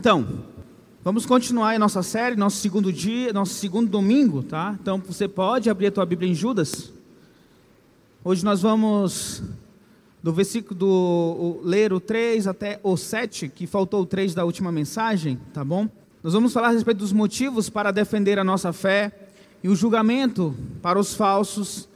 Então, vamos continuar a nossa série, nosso segundo dia, nosso segundo domingo, tá? Então, você pode abrir a tua Bíblia em Judas. Hoje nós vamos do versículo do o, ler o 3 até o 7, que faltou o 3 da última mensagem, tá bom? Nós vamos falar a respeito dos motivos para defender a nossa fé e o julgamento para os falsos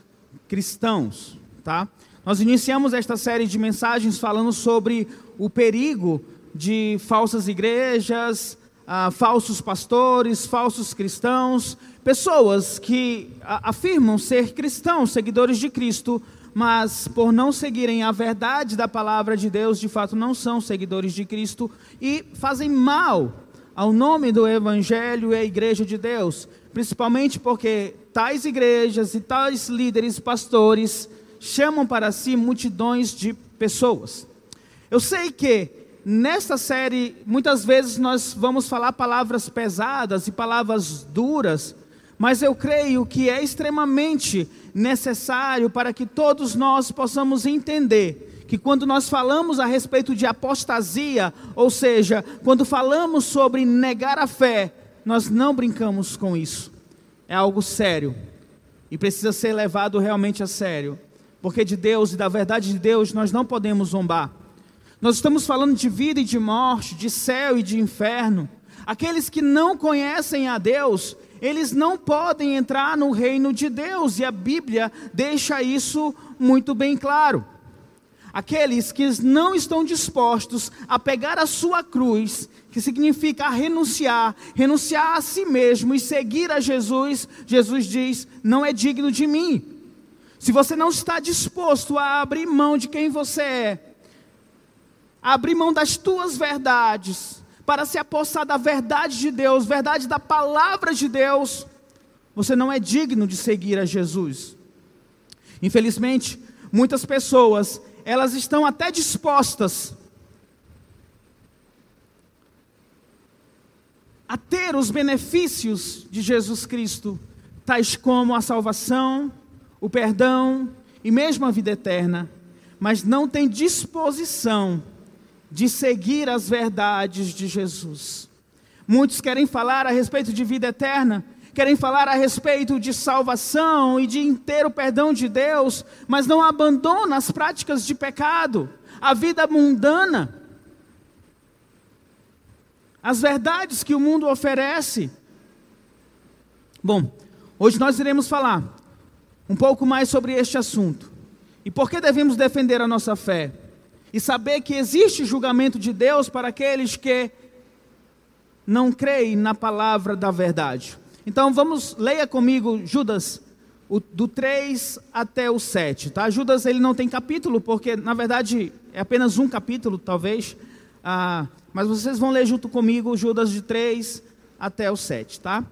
cristãos, tá? Nós iniciamos esta série de mensagens falando sobre o perigo de falsas igrejas, ah, falsos pastores, falsos cristãos, pessoas que afirmam ser cristãos, seguidores de Cristo, mas por não seguirem a verdade da palavra de Deus, de fato não são seguidores de Cristo e fazem mal ao nome do Evangelho e à Igreja de Deus, principalmente porque tais igrejas e tais líderes, pastores, chamam para si multidões de pessoas. Eu sei que nesta série, muitas vezes nós vamos falar palavras pesadas e palavras duras, mas eu creio que é extremamente necessário para que todos nós possamos entender que quando nós falamos a respeito de apostasia, ou seja, quando falamos sobre negar a fé, nós não brincamos com isso. É algo sério e precisa ser levado realmente a sério, porque de Deus e da verdade de Deus nós não podemos zombar. Nós estamos falando de vida e de morte, de céu e de inferno. Aqueles que não conhecem a Deus, eles não podem entrar no reino de Deus, e a Bíblia deixa isso muito bem claro. Aqueles que não estão dispostos a pegar a sua cruz, que significa renunciar, renunciar a si mesmo e seguir a Jesus, Jesus diz: não é digno de mim. Se você não está disposto a abrir mão de quem você é, abrir mão das tuas verdades, para se apossar da verdade de Deus, verdade da palavra de Deus, você não é digno de seguir a Jesus. Infelizmente, muitas pessoas, elas estão até dispostas a ter os benefícios de Jesus Cristo, tais como a salvação, o perdão e mesmo a vida eterna, mas não tem disposição de seguir as verdades de Jesus. Muitos querem falar a respeito de vida eterna, querem falar a respeito de salvação e de inteiro perdão de Deus, mas não abandonam as práticas de pecado, a vida mundana, as verdades que o mundo oferece. Bom, hoje nós iremos falar um pouco mais sobre este assunto. E por que devemos defender a nossa fé? E saber que existe julgamento de Deus para aqueles que não creem na palavra da verdade. Então vamos, leia comigo Judas, o, do 3 até o 7, tá? Judas ele não tem capítulo, porque na verdade é apenas um capítulo, talvez, ah, mas vocês vão ler junto comigo Judas de 3 até o 7, tá?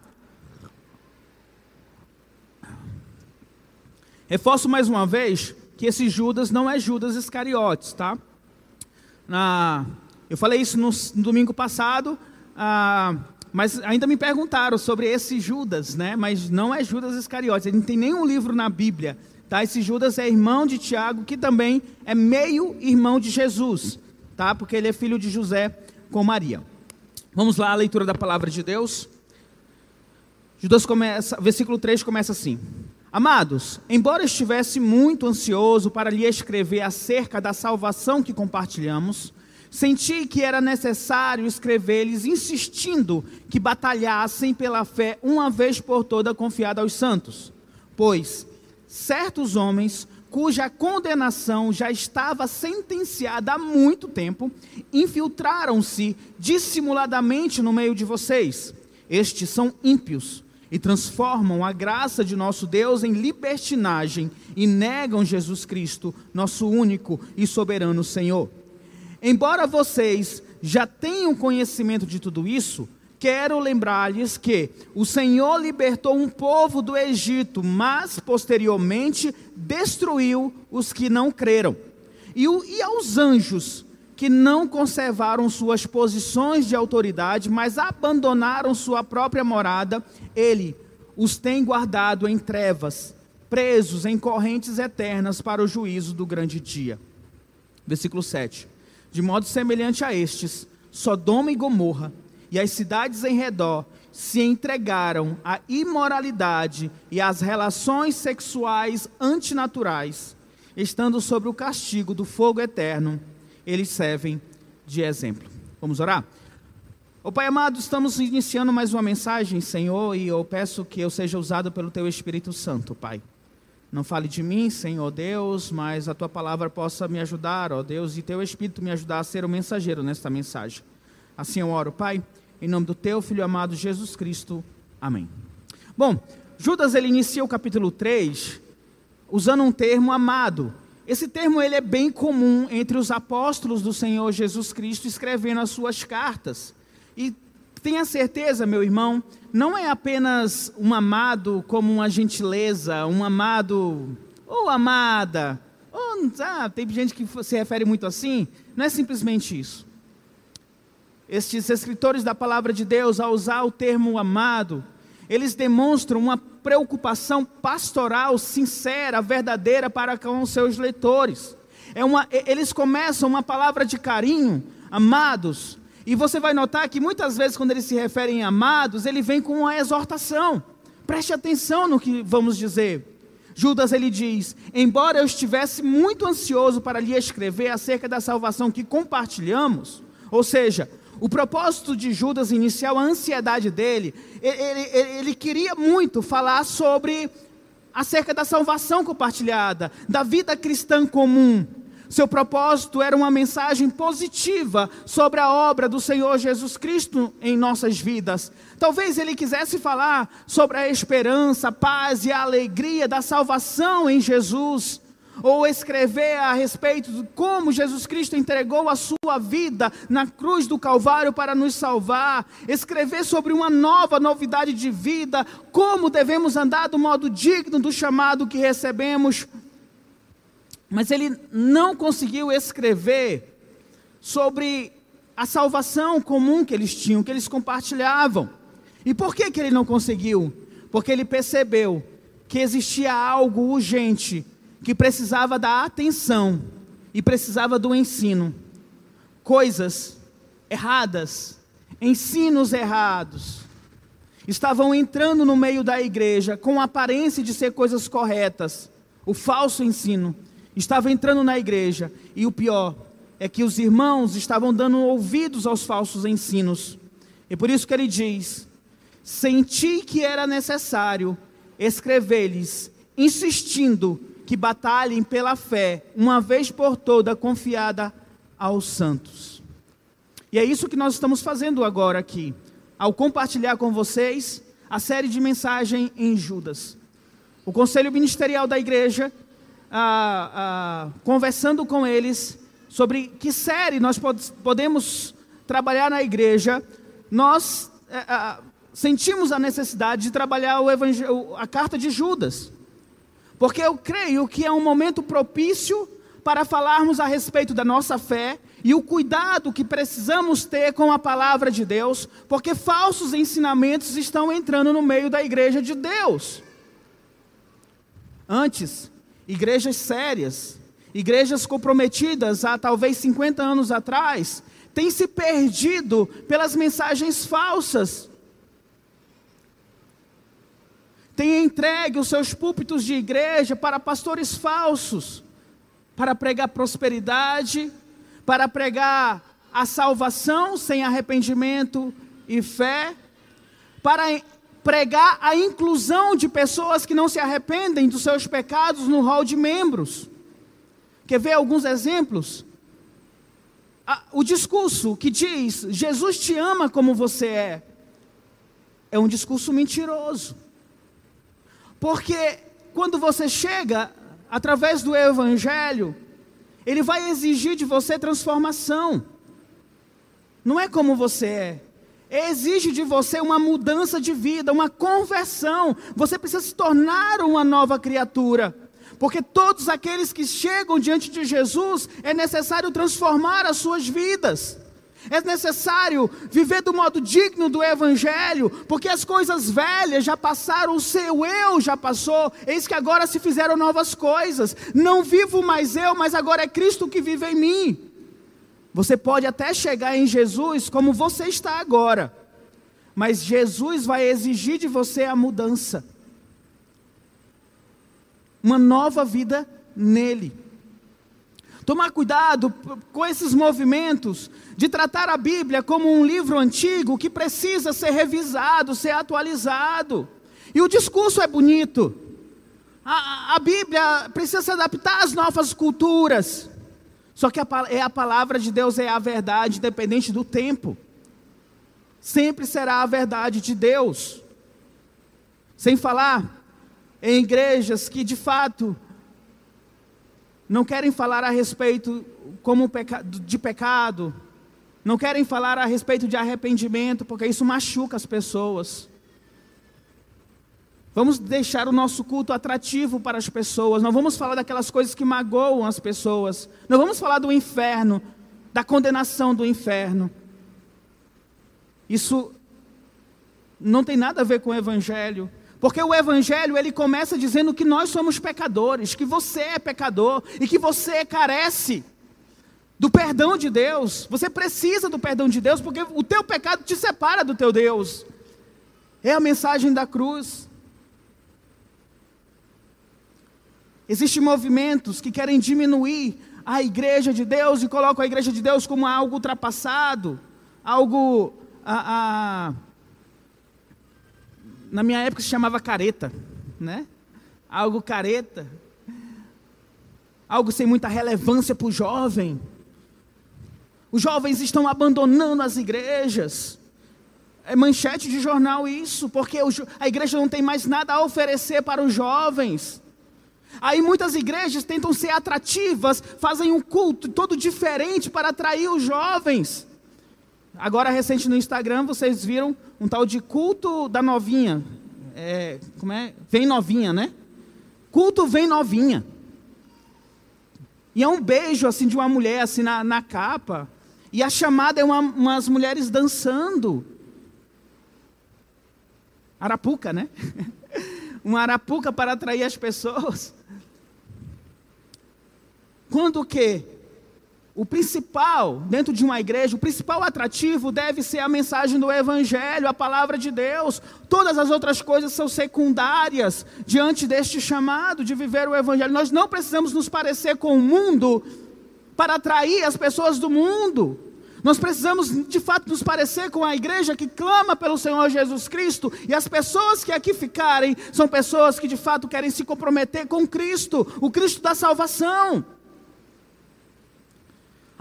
Reforço mais uma vez que esse Judas não é Judas Iscariotes, tá? Na, eu falei isso no, no domingo passado, ah, mas ainda me perguntaram sobre esse Judas, né? Mas não é Judas Iscariotes, ele não tem nenhum livro na Bíblia, tá? Esse Judas é irmão de Tiago, que também é meio irmão de Jesus, tá? Porque ele é filho de José com Maria. Vamos lá, a leitura da palavra de Deus. Judas começa, versículo 3 começa assim: Amados, embora estivesse muito ansioso para lhe escrever acerca da salvação que compartilhamos, senti que era necessário escrever-lhes insistindo que batalhassem pela fé uma vez por toda confiada aos santos. Pois certos homens, cuja condenação já estava sentenciada há muito tempo, infiltraram-se dissimuladamente no meio de vocês. Estes são ímpios e transformam a graça de nosso Deus em libertinagem e negam Jesus Cristo, nosso único e soberano Senhor. Embora vocês já tenham conhecimento de tudo isso, quero lembrar-lhes que o Senhor libertou um povo do Egito, mas posteriormente destruiu os que não creram. E, e aos anjos que não conservaram suas posições de autoridade, mas abandonaram sua própria morada, ele os tem guardado em trevas, presos em correntes eternas para o juízo do grande dia. Versículo 7. De modo semelhante a estes, Sodoma e Gomorra e as cidades em redor se entregaram à imoralidade e às relações sexuais antinaturais, estando sob o castigo do fogo eterno, eles servem de exemplo. Vamos orar? O Pai amado, estamos iniciando mais uma mensagem, Senhor, e eu peço que eu seja usado pelo Teu Espírito Santo, Pai. Não fale de mim, Senhor Deus, mas a Tua palavra possa me ajudar, ó Deus, e Teu Espírito me ajudar a ser o mensageiro nesta mensagem. Assim eu oro, Pai em nome do teu filho amado Jesus Cristo. Amém. Bom, Judas ele inicia o capítulo 3 usando um termo amado. Esse termo ele é bem comum entre os apóstolos do Senhor Jesus Cristo escrevendo as suas cartas. E tenha certeza, meu irmão, não é apenas um amado como uma gentileza, um amado ou amada, ou ah, tem gente que se refere muito assim, não é simplesmente isso. Estes escritores da palavra de Deus, ao usar o termo amado, eles demonstram uma preocupação pastoral sincera, verdadeira para com seus leitores. É uma, eles começam uma palavra de carinho, amados, e você vai notar que muitas vezes, quando eles se referem a amados, ele vem com uma exortação. Preste atenção no que vamos dizer. Judas ele diz: Embora eu estivesse muito ansioso para lhe escrever acerca da salvação que compartilhamos, ou seja, o propósito de Judas inicial, a ansiedade dele, ele, ele, ele queria muito falar sobre acerca da salvação compartilhada, da vida cristã comum. Seu propósito era uma mensagem positiva sobre a obra do Senhor Jesus Cristo em nossas vidas. Talvez ele quisesse falar sobre a esperança, a paz e a alegria da salvação em Jesus ou escrever a respeito de como Jesus Cristo entregou a sua vida na cruz do Calvário para nos salvar, escrever sobre uma nova novidade de vida, como devemos andar do modo digno do chamado que recebemos. Mas ele não conseguiu escrever sobre a salvação comum que eles tinham, que eles compartilhavam. E por que, que ele não conseguiu? Porque ele percebeu que existia algo urgente que precisava da atenção e precisava do ensino. Coisas erradas, ensinos errados, estavam entrando no meio da igreja com aparência de ser coisas corretas. O falso ensino estava entrando na igreja e o pior é que os irmãos estavam dando ouvidos aos falsos ensinos. E por isso que ele diz: Senti que era necessário escrever-lhes, insistindo que batalhem pela fé, uma vez por toda confiada aos santos. E é isso que nós estamos fazendo agora aqui, ao compartilhar com vocês a série de mensagem em Judas. O conselho ministerial da igreja, ah, ah, conversando com eles sobre que série nós podemos trabalhar na igreja, nós eh, ah, sentimos a necessidade de trabalhar a carta de Judas porque eu creio que é um momento propício para falarmos a respeito da nossa fé e o cuidado que precisamos ter com a palavra de Deus, porque falsos ensinamentos estão entrando no meio da igreja de Deus. Antes, igrejas sérias, igrejas comprometidas há talvez 50 anos atrás, têm se perdido pelas mensagens falsas tem entregue os seus púlpitos de igreja para pastores falsos, para pregar prosperidade, para pregar a salvação sem arrependimento e fé, para pregar a inclusão de pessoas que não se arrependem dos seus pecados no rol de membros. Quer ver alguns exemplos? O discurso que diz Jesus te ama como você é, é um discurso mentiroso. Porque quando você chega através do Evangelho, ele vai exigir de você transformação. Não é como você é. Exige de você uma mudança de vida, uma conversão. Você precisa se tornar uma nova criatura. Porque todos aqueles que chegam diante de Jesus, é necessário transformar as suas vidas. É necessário viver do modo digno do Evangelho, porque as coisas velhas já passaram, o seu eu já passou, eis que agora se fizeram novas coisas. Não vivo mais eu, mas agora é Cristo que vive em mim. Você pode até chegar em Jesus como você está agora, mas Jesus vai exigir de você a mudança. Uma nova vida nele. Tomar cuidado com esses movimentos de tratar a Bíblia como um livro antigo que precisa ser revisado, ser atualizado. E o discurso é bonito. A, a Bíblia precisa se adaptar às novas culturas. Só que a, é a palavra de Deus é a verdade, independente do tempo. Sempre será a verdade de Deus. Sem falar em igrejas que de fato não querem falar a respeito como de pecado, não querem falar a respeito de arrependimento, porque isso machuca as pessoas. Vamos deixar o nosso culto atrativo para as pessoas. Não vamos falar daquelas coisas que magoam as pessoas. Não vamos falar do inferno, da condenação do inferno. Isso não tem nada a ver com o evangelho. Porque o evangelho, ele começa dizendo que nós somos pecadores, que você é pecador e que você carece do perdão de Deus. Você precisa do perdão de Deus porque o teu pecado te separa do teu Deus. É a mensagem da cruz. Existem movimentos que querem diminuir a igreja de Deus e colocam a igreja de Deus como algo ultrapassado, algo. A, a, na minha época se chamava careta, né? Algo careta, algo sem muita relevância para o jovem. Os jovens estão abandonando as igrejas. É manchete de jornal isso, porque a igreja não tem mais nada a oferecer para os jovens. Aí muitas igrejas tentam ser atrativas, fazem um culto todo diferente para atrair os jovens. Agora, recente no Instagram, vocês viram um tal de culto da novinha. É, como é? Vem novinha, né? Culto vem novinha. E é um beijo assim de uma mulher assim na, na capa. E a chamada é uma, umas mulheres dançando. Arapuca, né? uma arapuca para atrair as pessoas. Quando que o principal, dentro de uma igreja, o principal atrativo deve ser a mensagem do Evangelho, a palavra de Deus. Todas as outras coisas são secundárias diante deste chamado de viver o Evangelho. Nós não precisamos nos parecer com o mundo para atrair as pessoas do mundo. Nós precisamos, de fato, nos parecer com a igreja que clama pelo Senhor Jesus Cristo, e as pessoas que aqui ficarem são pessoas que, de fato, querem se comprometer com Cristo, o Cristo da salvação.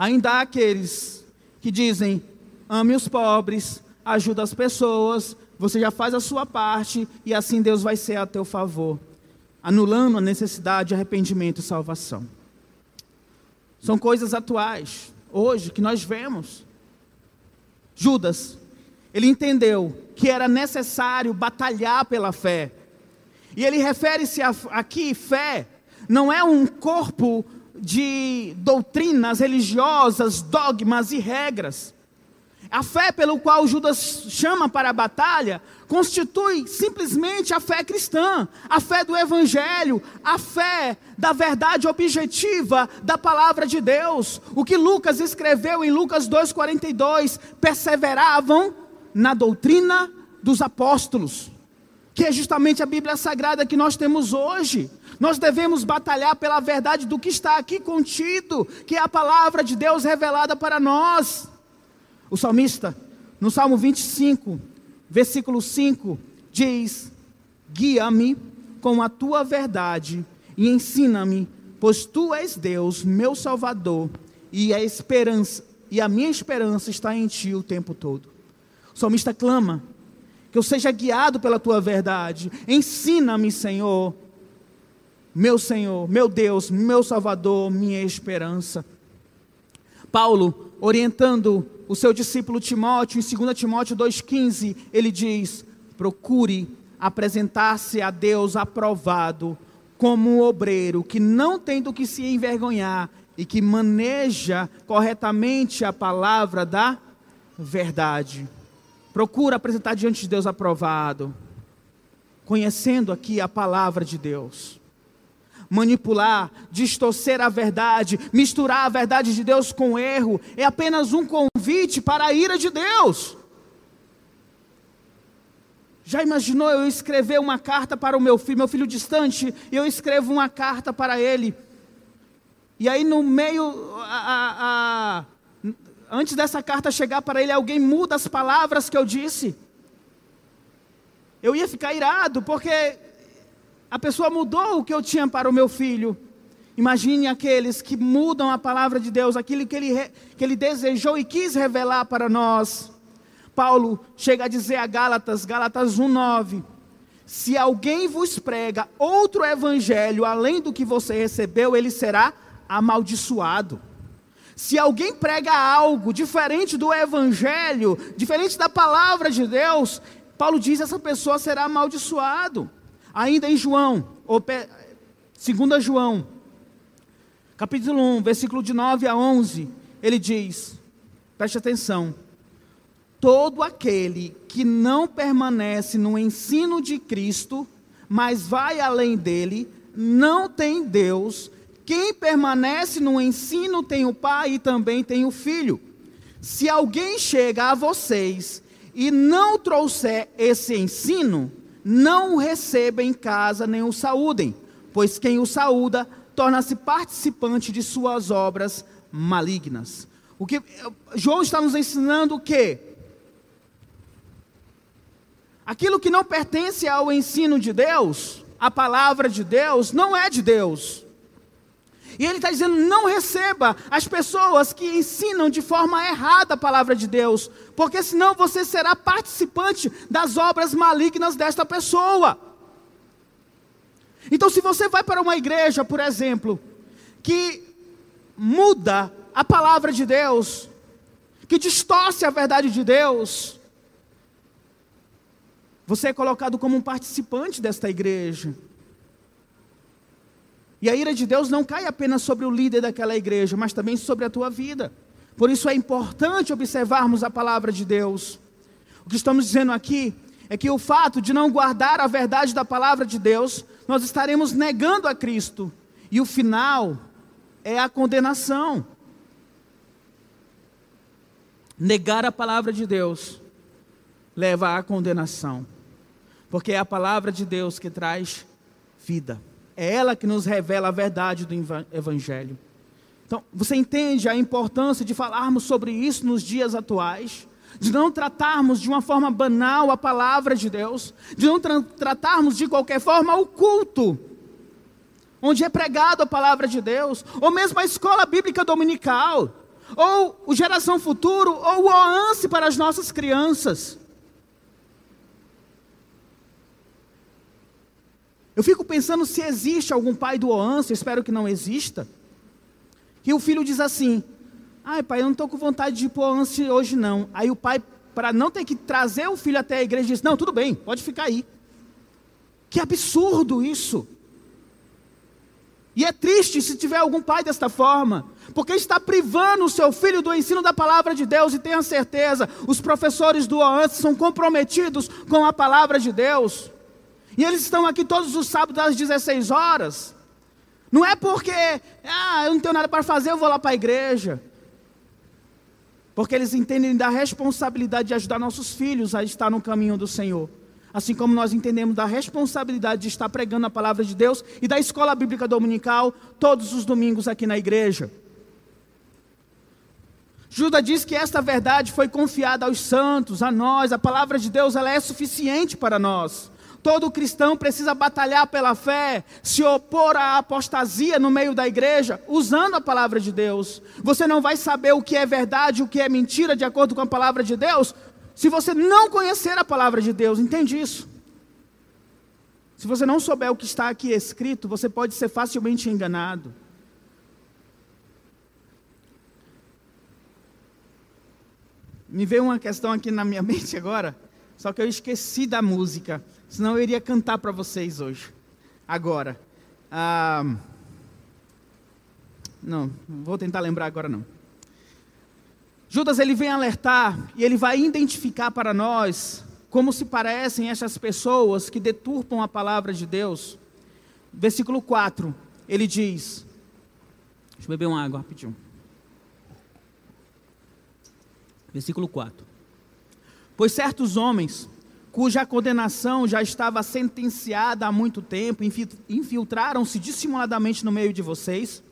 Ainda há aqueles que dizem: ame os pobres, ajuda as pessoas, você já faz a sua parte e assim Deus vai ser a teu favor, anulando a necessidade de arrependimento e salvação. São coisas atuais, hoje, que nós vemos. Judas, ele entendeu que era necessário batalhar pela fé. E ele refere-se aqui, fé, não é um corpo de doutrinas religiosas, dogmas e regras. A fé pelo qual Judas chama para a batalha constitui simplesmente a fé cristã, a fé do Evangelho, a fé da verdade objetiva da palavra de Deus. O que Lucas escreveu em Lucas 2,42: perseveravam na doutrina dos apóstolos, que é justamente a Bíblia Sagrada que nós temos hoje. Nós devemos batalhar pela verdade do que está aqui contido, que é a palavra de Deus revelada para nós. O salmista, no Salmo 25, versículo 5, diz: Guia-me com a tua verdade e ensina-me, pois tu és Deus, meu Salvador, e a esperança, e a minha esperança está em ti o tempo todo. O salmista clama: que eu seja guiado pela tua verdade. Ensina-me, Senhor, meu Senhor, meu Deus, meu Salvador, minha esperança. Paulo, orientando o seu discípulo Timóteo, em 2 Timóteo 2,15, ele diz: procure apresentar-se a Deus aprovado, como um obreiro que não tem do que se envergonhar e que maneja corretamente a palavra da verdade. Procura apresentar diante de Deus aprovado, conhecendo aqui a palavra de Deus manipular, distorcer a verdade, misturar a verdade de Deus com erro, é apenas um convite para a ira de Deus. Já imaginou eu escrever uma carta para o meu filho, meu filho distante, e eu escrevo uma carta para ele. E aí no meio, a, a, a, antes dessa carta chegar para ele, alguém muda as palavras que eu disse. Eu ia ficar irado, porque a pessoa mudou o que eu tinha para o meu filho. Imagine aqueles que mudam a palavra de Deus, aquilo que ele, que ele desejou e quis revelar para nós. Paulo chega a dizer a Gálatas, Gálatas 1,9: Se alguém vos prega outro evangelho além do que você recebeu, ele será amaldiçoado. Se alguém prega algo diferente do evangelho, diferente da palavra de Deus, Paulo diz essa pessoa será amaldiçoado. Ainda em João, ou 2 João, capítulo 1, versículo de 9 a 11, ele diz: preste atenção. Todo aquele que não permanece no ensino de Cristo, mas vai além dele, não tem Deus. Quem permanece no ensino tem o Pai e também tem o Filho. Se alguém chega a vocês e não trouxer esse ensino, não o receba em casa nem o saúdem, pois quem o saúda torna-se participante de suas obras malignas. O que João está nos ensinando o quê? Aquilo que não pertence ao ensino de Deus, a palavra de Deus, não é de Deus. E ele está dizendo: não receba as pessoas que ensinam de forma errada a palavra de Deus, porque senão você será participante das obras malignas desta pessoa. Então, se você vai para uma igreja, por exemplo, que muda a palavra de Deus, que distorce a verdade de Deus, você é colocado como um participante desta igreja. E a ira de Deus não cai apenas sobre o líder daquela igreja, mas também sobre a tua vida. Por isso é importante observarmos a palavra de Deus. O que estamos dizendo aqui é que o fato de não guardar a verdade da palavra de Deus, nós estaremos negando a Cristo. E o final é a condenação. Negar a palavra de Deus leva à condenação. Porque é a palavra de Deus que traz vida. É ela que nos revela a verdade do Evangelho. Então, você entende a importância de falarmos sobre isso nos dias atuais? De não tratarmos de uma forma banal a palavra de Deus? De não tra tratarmos de qualquer forma o culto? Onde é pregado a palavra de Deus? Ou mesmo a escola bíblica dominical? Ou o Geração Futuro? Ou o OANSE para as nossas crianças? Eu fico pensando se existe algum pai do OANSA, espero que não exista, que o filho diz assim: ai pai, eu não estou com vontade de ir para o hoje não. Aí o pai, para não ter que trazer o filho até a igreja, diz: não, tudo bem, pode ficar aí. Que absurdo isso! E é triste se tiver algum pai desta forma, porque está privando o seu filho do ensino da palavra de Deus, e tenha certeza, os professores do OANS são comprometidos com a palavra de Deus. E eles estão aqui todos os sábados às 16 horas. Não é porque, ah, eu não tenho nada para fazer, eu vou lá para a igreja. Porque eles entendem da responsabilidade de ajudar nossos filhos a estar no caminho do Senhor. Assim como nós entendemos da responsabilidade de estar pregando a palavra de Deus e da escola bíblica dominical todos os domingos aqui na igreja. Judas diz que esta verdade foi confiada aos santos, a nós, a palavra de Deus ela é suficiente para nós. Todo cristão precisa batalhar pela fé, se opor à apostasia no meio da igreja, usando a palavra de Deus. Você não vai saber o que é verdade, o que é mentira, de acordo com a palavra de Deus, se você não conhecer a palavra de Deus. Entende isso? Se você não souber o que está aqui escrito, você pode ser facilmente enganado. Me veio uma questão aqui na minha mente agora, só que eu esqueci da música senão eu iria cantar para vocês hoje. Agora, ah, não, vou tentar lembrar agora não. Judas ele vem alertar e ele vai identificar para nós como se parecem essas pessoas que deturpam a palavra de Deus. Versículo 4, ele diz: Deixa eu beber uma água rapidinho. Versículo 4: Pois certos homens cuja condenação já estava sentenciada há muito tempo, infiltraram-se dissimuladamente no meio de vocês.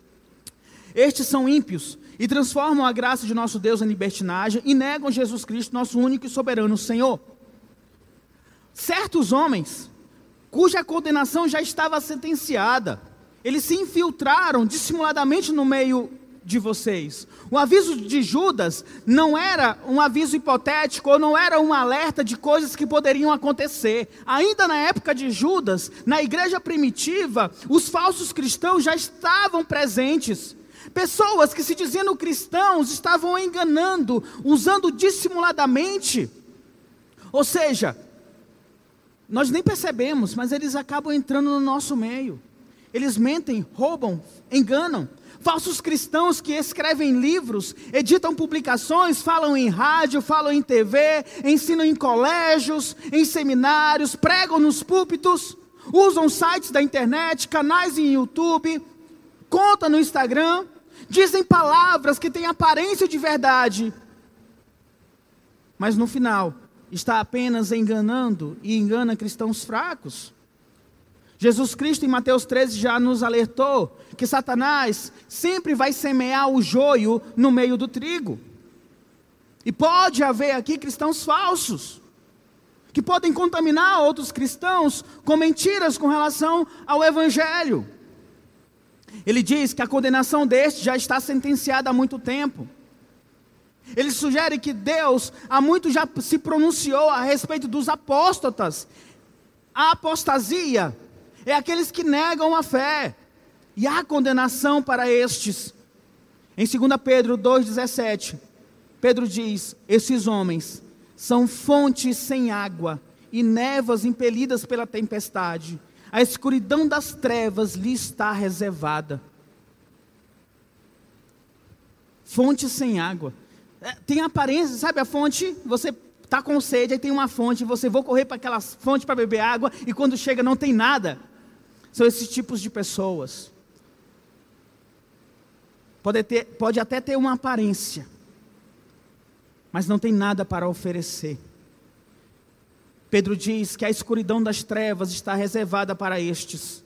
Estes são ímpios e transformam a graça de nosso Deus em libertinagem e negam Jesus Cristo, nosso único e soberano Senhor. Certos homens, cuja condenação já estava sentenciada, eles se infiltraram dissimuladamente no meio de vocês. O aviso de Judas não era um aviso hipotético ou não era um alerta de coisas que poderiam acontecer. Ainda na época de Judas, na igreja primitiva, os falsos cristãos já estavam presentes. Pessoas que se diziam cristãos estavam enganando, usando dissimuladamente. Ou seja, nós nem percebemos, mas eles acabam entrando no nosso meio. Eles mentem, roubam, enganam. Falsos cristãos que escrevem livros, editam publicações, falam em rádio, falam em TV, ensinam em colégios, em seminários, pregam nos púlpitos, usam sites da internet, canais em YouTube, conta no Instagram, dizem palavras que têm aparência de verdade, mas no final está apenas enganando e engana cristãos fracos. Jesus Cristo em Mateus 13 já nos alertou que Satanás sempre vai semear o joio no meio do trigo. E pode haver aqui cristãos falsos, que podem contaminar outros cristãos com mentiras com relação ao Evangelho. Ele diz que a condenação deste já está sentenciada há muito tempo. Ele sugere que Deus há muito já se pronunciou a respeito dos apóstatas. A apostasia é aqueles que negam a fé, e há condenação para estes. Em 2 Pedro 2,17, Pedro diz: Esses homens são fontes sem água e névoas impelidas pela tempestade. A escuridão das trevas lhe está reservada. Fonte sem água. É, tem aparência, sabe a fonte? Você está com sede, aí tem uma fonte, você vou correr para aquela fonte para beber água, e quando chega não tem nada. São esses tipos de pessoas. Pode, ter, pode até ter uma aparência, mas não tem nada para oferecer. Pedro diz que a escuridão das trevas está reservada para estes.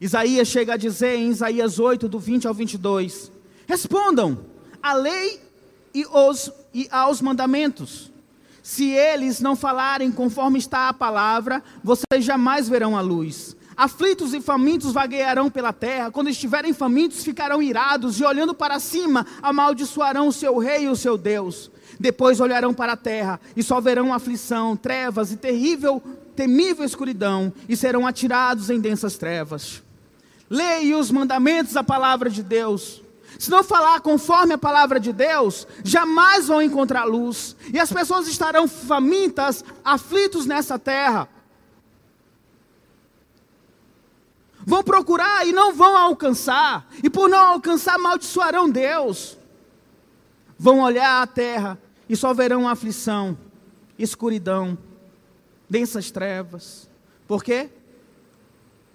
Isaías chega a dizer em Isaías 8, do 20 ao 22: Respondam à lei e, os, e aos mandamentos. Se eles não falarem conforme está a palavra, vocês jamais verão a luz. Aflitos e famintos vaguearão pela terra, quando estiverem famintos ficarão irados e olhando para cima amaldiçoarão o seu rei e o seu Deus. Depois olharão para a terra e só verão aflição, trevas e terrível, temível escuridão e serão atirados em densas trevas. Leia os mandamentos da palavra de Deus. Se não falar conforme a palavra de Deus, jamais vão encontrar luz. E as pessoas estarão famintas, aflitos nessa terra. Vão procurar e não vão alcançar, e por não alcançar, amaldiçoarão Deus. Vão olhar a terra e só verão aflição, escuridão, densas trevas. Por quê?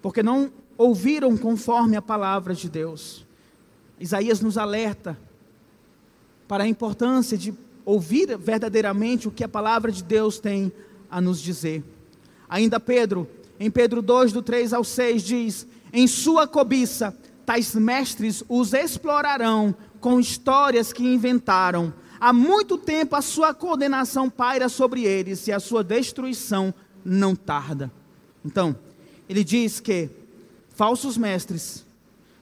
Porque não ouviram conforme a palavra de Deus. Isaías nos alerta para a importância de ouvir verdadeiramente o que a palavra de Deus tem a nos dizer. Ainda Pedro em Pedro 2, do 3 ao 6, diz: Em sua cobiça, tais mestres os explorarão com histórias que inventaram. Há muito tempo a sua condenação paira sobre eles e a sua destruição não tarda. Então, ele diz que falsos mestres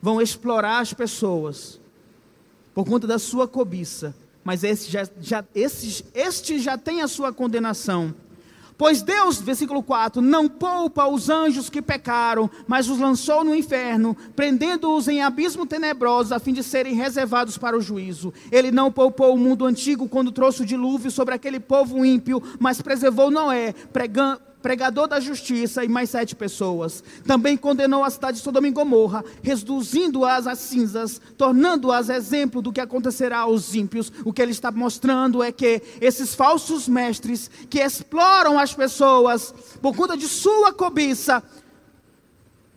vão explorar as pessoas por conta da sua cobiça, mas esse já, já, este já tem a sua condenação. Pois Deus, versículo 4, não poupa os anjos que pecaram, mas os lançou no inferno, prendendo-os em abismo tenebroso, a fim de serem reservados para o juízo. Ele não poupou o mundo antigo quando trouxe o dilúvio sobre aquele povo ímpio, mas preservou Noé, pregando pregador da justiça, e mais sete pessoas. Também condenou a cidade de Sodoma e Gomorra, reduzindo-as a cinzas, tornando-as exemplo do que acontecerá aos ímpios. O que ele está mostrando é que esses falsos mestres que exploram as pessoas por conta de sua cobiça,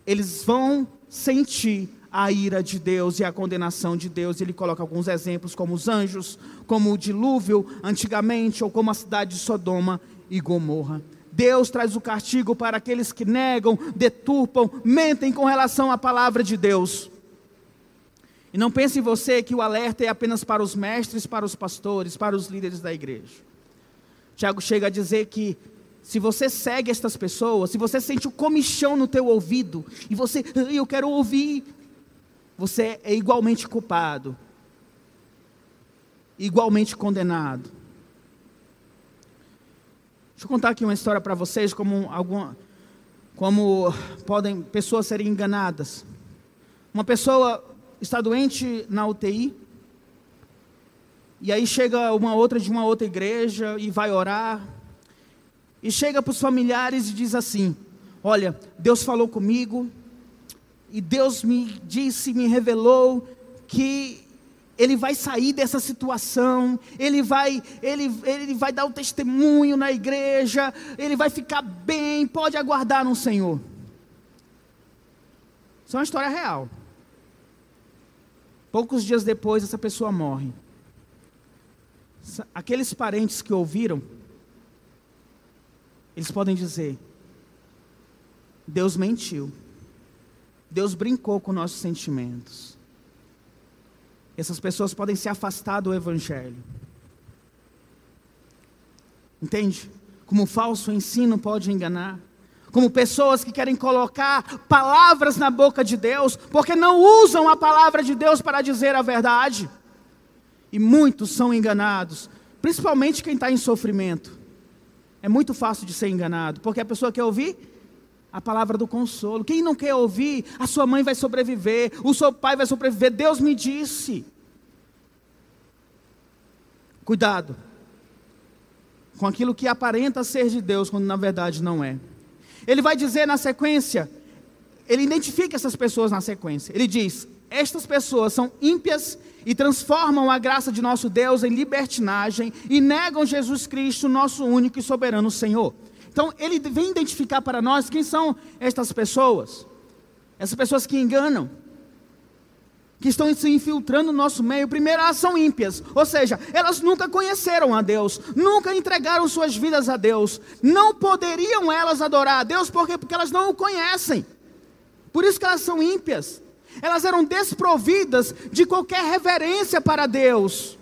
eles vão sentir a ira de Deus e a condenação de Deus. Ele coloca alguns exemplos, como os anjos, como o dilúvio antigamente, ou como a cidade de Sodoma e Gomorra. Deus traz o castigo para aqueles que negam, deturpam, mentem com relação à palavra de Deus. E não pense em você que o alerta é apenas para os mestres, para os pastores, para os líderes da igreja. Tiago chega a dizer que se você segue estas pessoas, se você sente o comichão no teu ouvido e você, eu quero ouvir, você é igualmente culpado, igualmente condenado. Deixa eu contar aqui uma história para vocês como alguma, como podem pessoas serem enganadas. Uma pessoa está doente na UTI, e aí chega uma outra de uma outra igreja e vai orar, e chega para os familiares e diz assim: Olha, Deus falou comigo, e Deus me disse, me revelou que ele vai sair dessa situação, ele vai, ele, ele vai dar o testemunho na igreja, ele vai ficar bem, pode aguardar no Senhor. Isso é uma história real. Poucos dias depois, essa pessoa morre. Aqueles parentes que ouviram, eles podem dizer: Deus mentiu, Deus brincou com nossos sentimentos. Essas pessoas podem se afastar do Evangelho. Entende? Como falso ensino pode enganar como pessoas que querem colocar palavras na boca de Deus, porque não usam a palavra de Deus para dizer a verdade. E muitos são enganados, principalmente quem está em sofrimento. É muito fácil de ser enganado, porque a pessoa quer ouvir a palavra do consolo. Quem não quer ouvir, a sua mãe vai sobreviver, o seu pai vai sobreviver, Deus me disse. Cuidado com aquilo que aparenta ser de Deus, quando na verdade não é. Ele vai dizer na sequência, ele identifica essas pessoas na sequência. Ele diz: Estas pessoas são ímpias e transformam a graça de nosso Deus em libertinagem e negam Jesus Cristo, nosso único e soberano Senhor. Então, ele vem identificar para nós quem são estas pessoas. Essas pessoas que enganam, que estão se infiltrando no nosso meio, primeiro elas são ímpias, ou seja, elas nunca conheceram a Deus, nunca entregaram suas vidas a Deus, não poderiam elas adorar a Deus, por quê? Porque elas não o conhecem, por isso que elas são ímpias, elas eram desprovidas de qualquer reverência para Deus.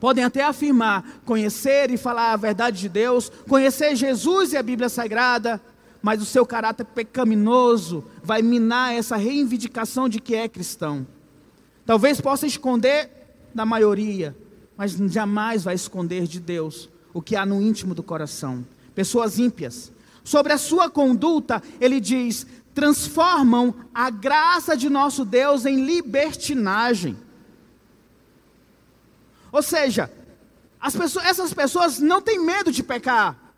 Podem até afirmar conhecer e falar a verdade de Deus, conhecer Jesus e a Bíblia Sagrada, mas o seu caráter pecaminoso vai minar essa reivindicação de que é cristão. Talvez possa esconder da maioria, mas jamais vai esconder de Deus o que há no íntimo do coração. Pessoas ímpias. Sobre a sua conduta, ele diz: transformam a graça de nosso Deus em libertinagem. Ou seja, pessoas, essas pessoas não têm medo de pecar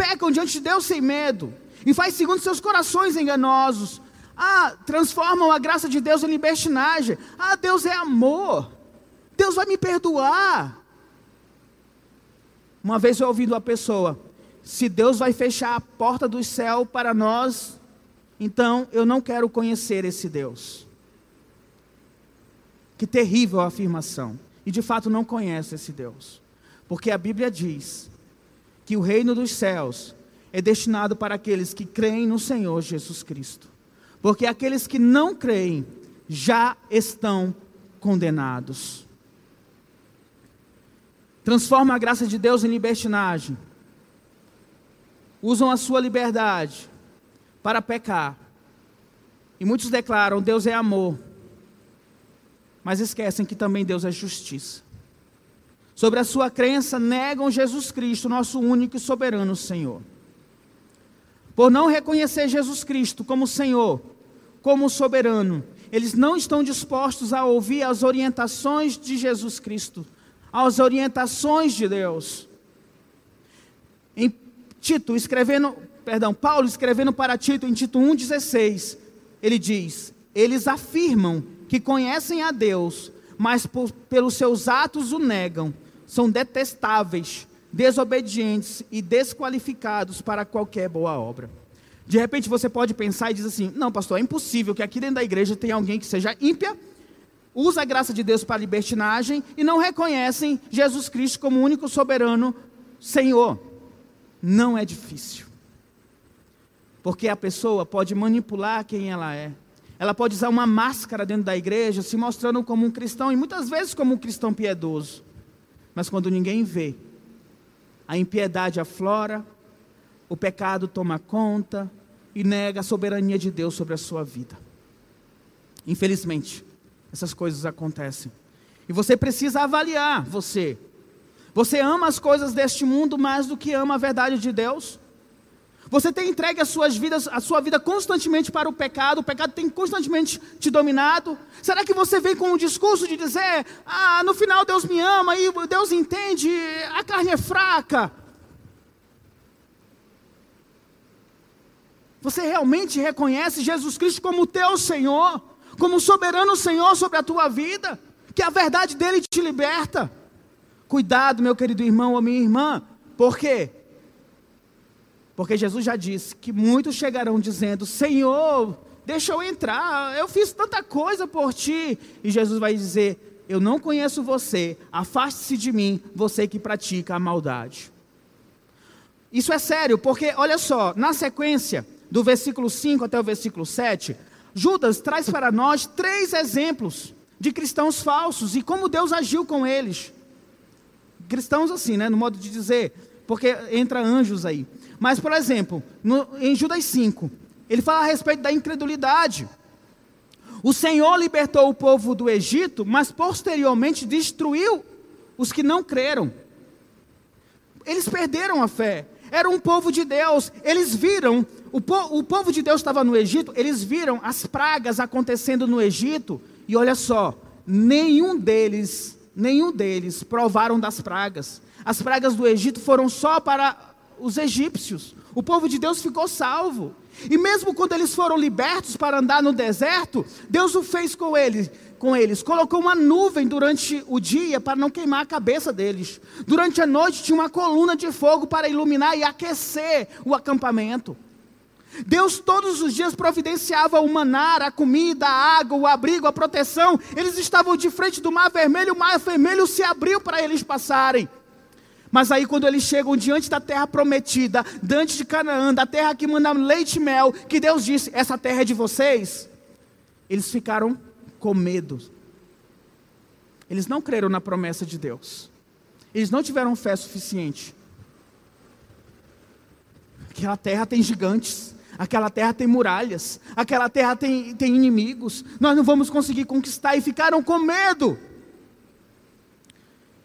pecam diante de Deus sem medo e faz segundo seus corações enganosos. Ah, transformam a graça de Deus em libertinagem. Ah, Deus é amor. Deus vai me perdoar. Uma vez eu ouvi uma pessoa: se Deus vai fechar a porta do céu para nós, então eu não quero conhecer esse Deus. Que terrível afirmação. E de fato não conhece esse Deus. Porque a Bíblia diz que o reino dos céus é destinado para aqueles que creem no Senhor Jesus Cristo. Porque aqueles que não creem já estão condenados. Transforma a graça de Deus em libertinagem. Usam a sua liberdade para pecar. E muitos declaram: Deus é amor. Mas esquecem que também Deus é justiça sobre a sua crença, negam Jesus Cristo, nosso único e soberano Senhor. Por não reconhecer Jesus Cristo como Senhor, como soberano, eles não estão dispostos a ouvir as orientações de Jesus Cristo, as orientações de Deus. Em Tito, escrevendo, perdão, Paulo escrevendo para Tito em Tito 1,16, ele diz: Eles afirmam que conhecem a Deus, mas por, pelos seus atos o negam são detestáveis, desobedientes e desqualificados para qualquer boa obra. De repente você pode pensar e dizer assim: não, pastor, é impossível que aqui dentro da igreja tenha alguém que seja ímpia, usa a graça de Deus para libertinagem e não reconhecem Jesus Cristo como único soberano Senhor. não é difícil. Porque a pessoa pode manipular quem ela é. Ela pode usar uma máscara dentro da igreja, se mostrando como um cristão, e muitas vezes como um cristão piedoso. Mas quando ninguém vê, a impiedade aflora, o pecado toma conta e nega a soberania de Deus sobre a sua vida. Infelizmente, essas coisas acontecem. E você precisa avaliar você. Você ama as coisas deste mundo mais do que ama a verdade de Deus? Você tem entregue as suas vidas, a sua vida constantemente para o pecado, o pecado tem constantemente te dominado? Será que você vem com um discurso de dizer, ah, no final Deus me ama e Deus entende, a carne é fraca? Você realmente reconhece Jesus Cristo como teu Senhor, como soberano Senhor sobre a tua vida, que a verdade dele te liberta? Cuidado, meu querido irmão ou minha irmã, por quê? Porque Jesus já disse que muitos chegarão dizendo: Senhor, deixa eu entrar, eu fiz tanta coisa por ti. E Jesus vai dizer: Eu não conheço você, afaste-se de mim, você que pratica a maldade. Isso é sério, porque olha só, na sequência, do versículo 5 até o versículo 7, Judas traz para nós três exemplos de cristãos falsos e como Deus agiu com eles. Cristãos assim, né, no modo de dizer, porque entra anjos aí. Mas, por exemplo, no, em Judas 5, ele fala a respeito da incredulidade. O Senhor libertou o povo do Egito, mas posteriormente destruiu os que não creram. Eles perderam a fé. Era um povo de Deus. Eles viram, o, po, o povo de Deus estava no Egito, eles viram as pragas acontecendo no Egito. E olha só, nenhum deles, nenhum deles provaram das pragas. As pragas do Egito foram só para os egípcios. O povo de Deus ficou salvo. E mesmo quando eles foram libertos para andar no deserto, Deus o fez com eles, com eles. Colocou uma nuvem durante o dia para não queimar a cabeça deles. Durante a noite tinha uma coluna de fogo para iluminar e aquecer o acampamento. Deus todos os dias providenciava o manar, a comida, a água, o abrigo, a proteção. Eles estavam de frente do mar vermelho, o mar vermelho se abriu para eles passarem. Mas aí, quando eles chegam diante da terra prometida, diante de Canaã, da terra que manda leite e mel, que Deus disse: Essa terra é de vocês, eles ficaram com medo. Eles não creram na promessa de Deus, eles não tiveram fé suficiente. Aquela terra tem gigantes, aquela terra tem muralhas, aquela terra tem, tem inimigos, nós não vamos conseguir conquistar, e ficaram com medo.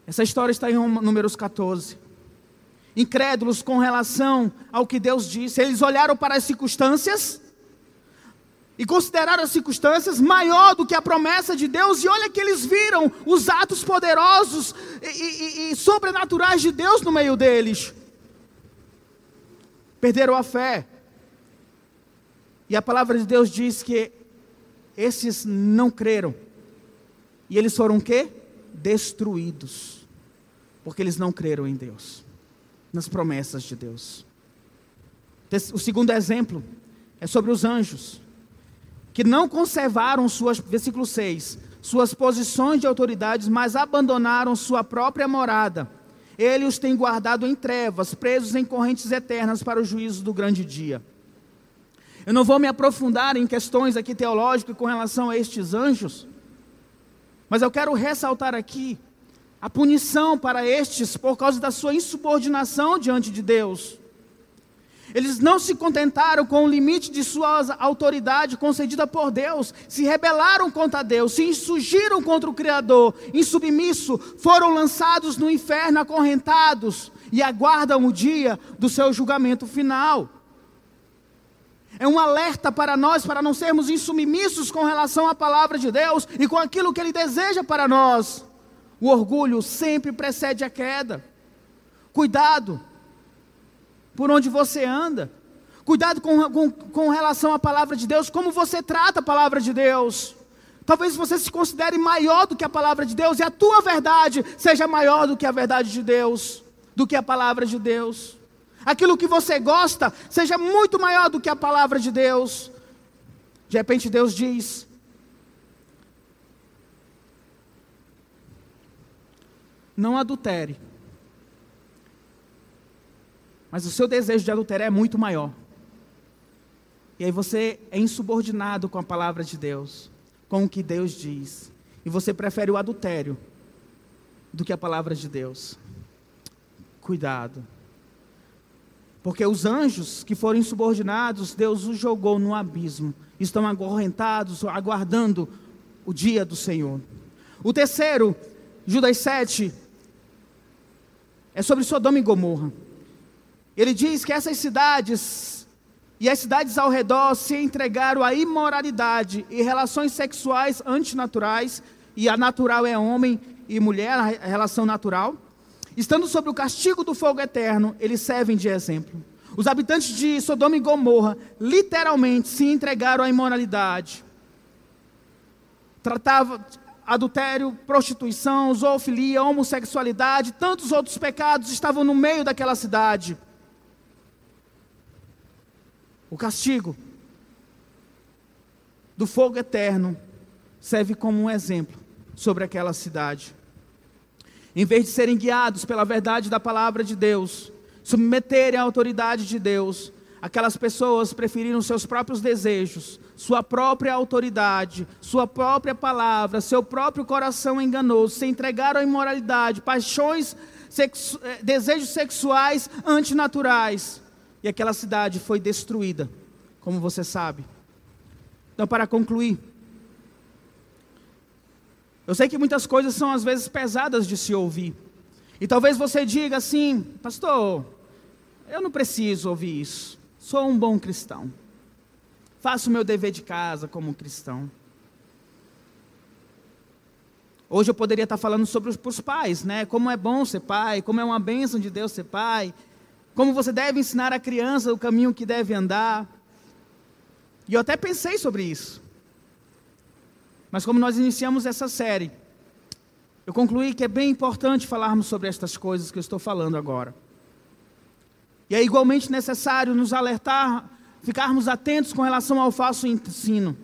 Essa história está em Números 14. Incrédulos com relação ao que Deus disse, eles olharam para as circunstâncias e consideraram as circunstâncias maior do que a promessa de Deus, e olha que eles viram os atos poderosos e, e, e sobrenaturais de Deus no meio deles. Perderam a fé. E a palavra de Deus diz que esses não creram. E eles foram o quê? Destruídos, porque eles não creram em Deus, nas promessas de Deus. O segundo exemplo é sobre os anjos, que não conservaram suas, versículo 6, suas posições de autoridades, mas abandonaram sua própria morada. Ele os tem guardado em trevas, presos em correntes eternas para o juízo do grande dia. Eu não vou me aprofundar em questões aqui teológicas com relação a estes anjos, mas eu quero ressaltar aqui a punição para estes por causa da sua insubordinação diante de Deus. Eles não se contentaram com o limite de sua autoridade concedida por Deus, se rebelaram contra Deus, se insurgiram contra o Criador, insubmisso, foram lançados no inferno acorrentados e aguardam o dia do seu julgamento final. É um alerta para nós, para não sermos insubmissos com relação à palavra de Deus e com aquilo que Ele deseja para nós. O orgulho sempre precede a queda. Cuidado por onde você anda. Cuidado com, com, com relação à palavra de Deus, como você trata a palavra de Deus. Talvez você se considere maior do que a palavra de Deus e a tua verdade seja maior do que a verdade de Deus, do que a palavra de Deus aquilo que você gosta seja muito maior do que a palavra de Deus. De repente Deus diz: Não adultere. mas o seu desejo de adultério é muito maior. E aí você é insubordinado com a palavra de Deus, com o que Deus diz. E você prefere o adultério do que a palavra de Deus. Cuidado. Porque os anjos que foram insubordinados, Deus os jogou no abismo. Estão acorrentados, aguardando o dia do Senhor. O terceiro, Judas 7, é sobre Sodoma e Gomorra. Ele diz que essas cidades e as cidades ao redor se entregaram à imoralidade e relações sexuais antinaturais, e a natural é homem e mulher, a relação natural. Estando sob o castigo do fogo eterno, eles servem de exemplo. Os habitantes de Sodoma e Gomorra literalmente se entregaram à imoralidade. Tratava adultério, prostituição, zoofilia, homossexualidade, tantos outros pecados estavam no meio daquela cidade. O castigo do fogo eterno serve como um exemplo sobre aquela cidade. Em vez de serem guiados pela verdade da palavra de Deus, submeterem à autoridade de Deus, aquelas pessoas preferiram seus próprios desejos, sua própria autoridade, sua própria palavra, seu próprio coração enganoso, se entregaram à imoralidade, paixões, sexu eh, desejos sexuais antinaturais e aquela cidade foi destruída, como você sabe. Então, para concluir, eu sei que muitas coisas são às vezes pesadas de se ouvir. E talvez você diga assim, pastor, eu não preciso ouvir isso. Sou um bom cristão. Faço o meu dever de casa como cristão. Hoje eu poderia estar falando sobre os, os pais, né? Como é bom ser pai, como é uma bênção de Deus ser pai, como você deve ensinar a criança o caminho que deve andar. E eu até pensei sobre isso. Mas como nós iniciamos essa série, eu concluí que é bem importante falarmos sobre estas coisas que eu estou falando agora. E é igualmente necessário nos alertar, ficarmos atentos com relação ao falso ensino,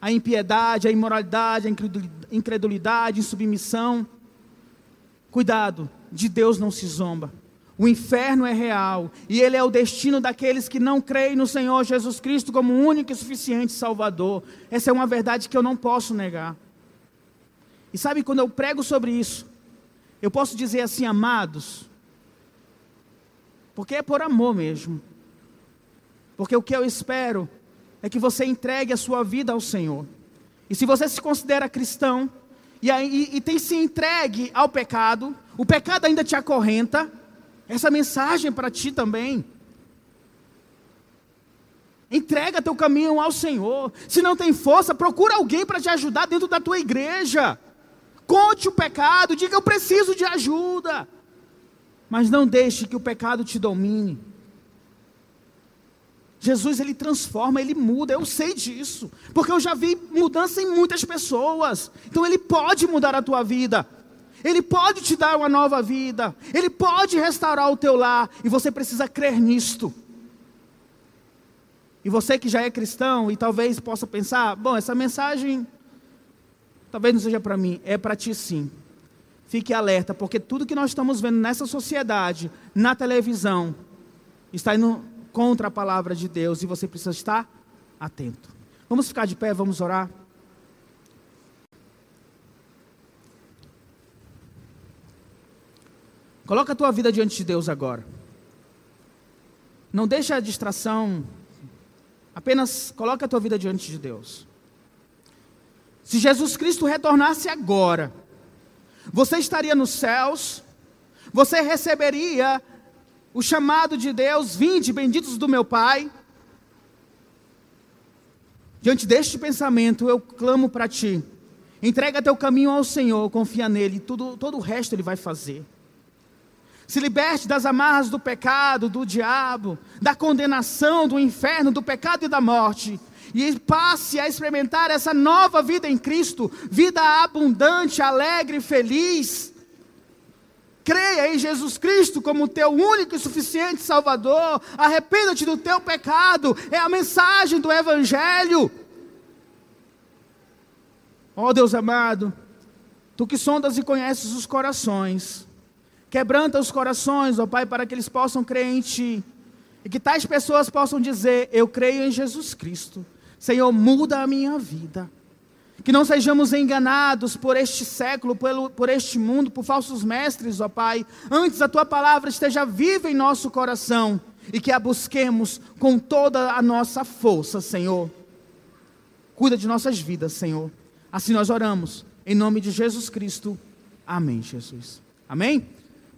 a impiedade, a imoralidade, a incredulidade, insubmissão. Cuidado, de Deus não se zomba. O inferno é real e ele é o destino daqueles que não creem no Senhor Jesus Cristo como único e suficiente Salvador. Essa é uma verdade que eu não posso negar. E sabe quando eu prego sobre isso, eu posso dizer assim, amados, porque é por amor mesmo. Porque o que eu espero é que você entregue a sua vida ao Senhor. E se você se considera cristão e, aí, e tem se entregue ao pecado, o pecado ainda te acorrenta, essa mensagem para ti também. Entrega teu caminho ao Senhor. Se não tem força, procura alguém para te ajudar dentro da tua igreja. Conte o pecado, diga eu preciso de ajuda. Mas não deixe que o pecado te domine. Jesus ele transforma, ele muda, eu sei disso, porque eu já vi mudança em muitas pessoas. Então ele pode mudar a tua vida. Ele pode te dar uma nova vida, Ele pode restaurar o teu lar, e você precisa crer nisto. E você que já é cristão e talvez possa pensar: bom, essa mensagem talvez não seja para mim, é para ti sim. Fique alerta, porque tudo que nós estamos vendo nessa sociedade, na televisão, está indo contra a palavra de Deus e você precisa estar atento. Vamos ficar de pé, vamos orar. Coloca a tua vida diante de Deus agora. Não deixa a distração. Apenas coloca a tua vida diante de Deus. Se Jesus Cristo retornasse agora, você estaria nos céus, você receberia o chamado de Deus, vinde, benditos do meu Pai. Diante deste pensamento, eu clamo para ti. Entrega teu caminho ao Senhor, confia nele, tudo, todo o resto ele vai fazer. Se liberte das amarras do pecado, do diabo, da condenação, do inferno, do pecado e da morte. E passe a experimentar essa nova vida em Cristo, vida abundante, alegre, feliz. Creia em Jesus Cristo como teu único e suficiente Salvador. Arrependa-te do teu pecado. É a mensagem do Evangelho. Ó oh, Deus amado, tu que sondas e conheces os corações, Quebranta os corações, ó Pai, para que eles possam crer em Ti. E que tais pessoas possam dizer: Eu creio em Jesus Cristo. Senhor, muda a minha vida. Que não sejamos enganados por este século, por, por este mundo, por falsos mestres, ó Pai. Antes a tua palavra esteja viva em nosso coração e que a busquemos com toda a nossa força, Senhor. Cuida de nossas vidas, Senhor. Assim nós oramos, em nome de Jesus Cristo. Amém, Jesus. Amém?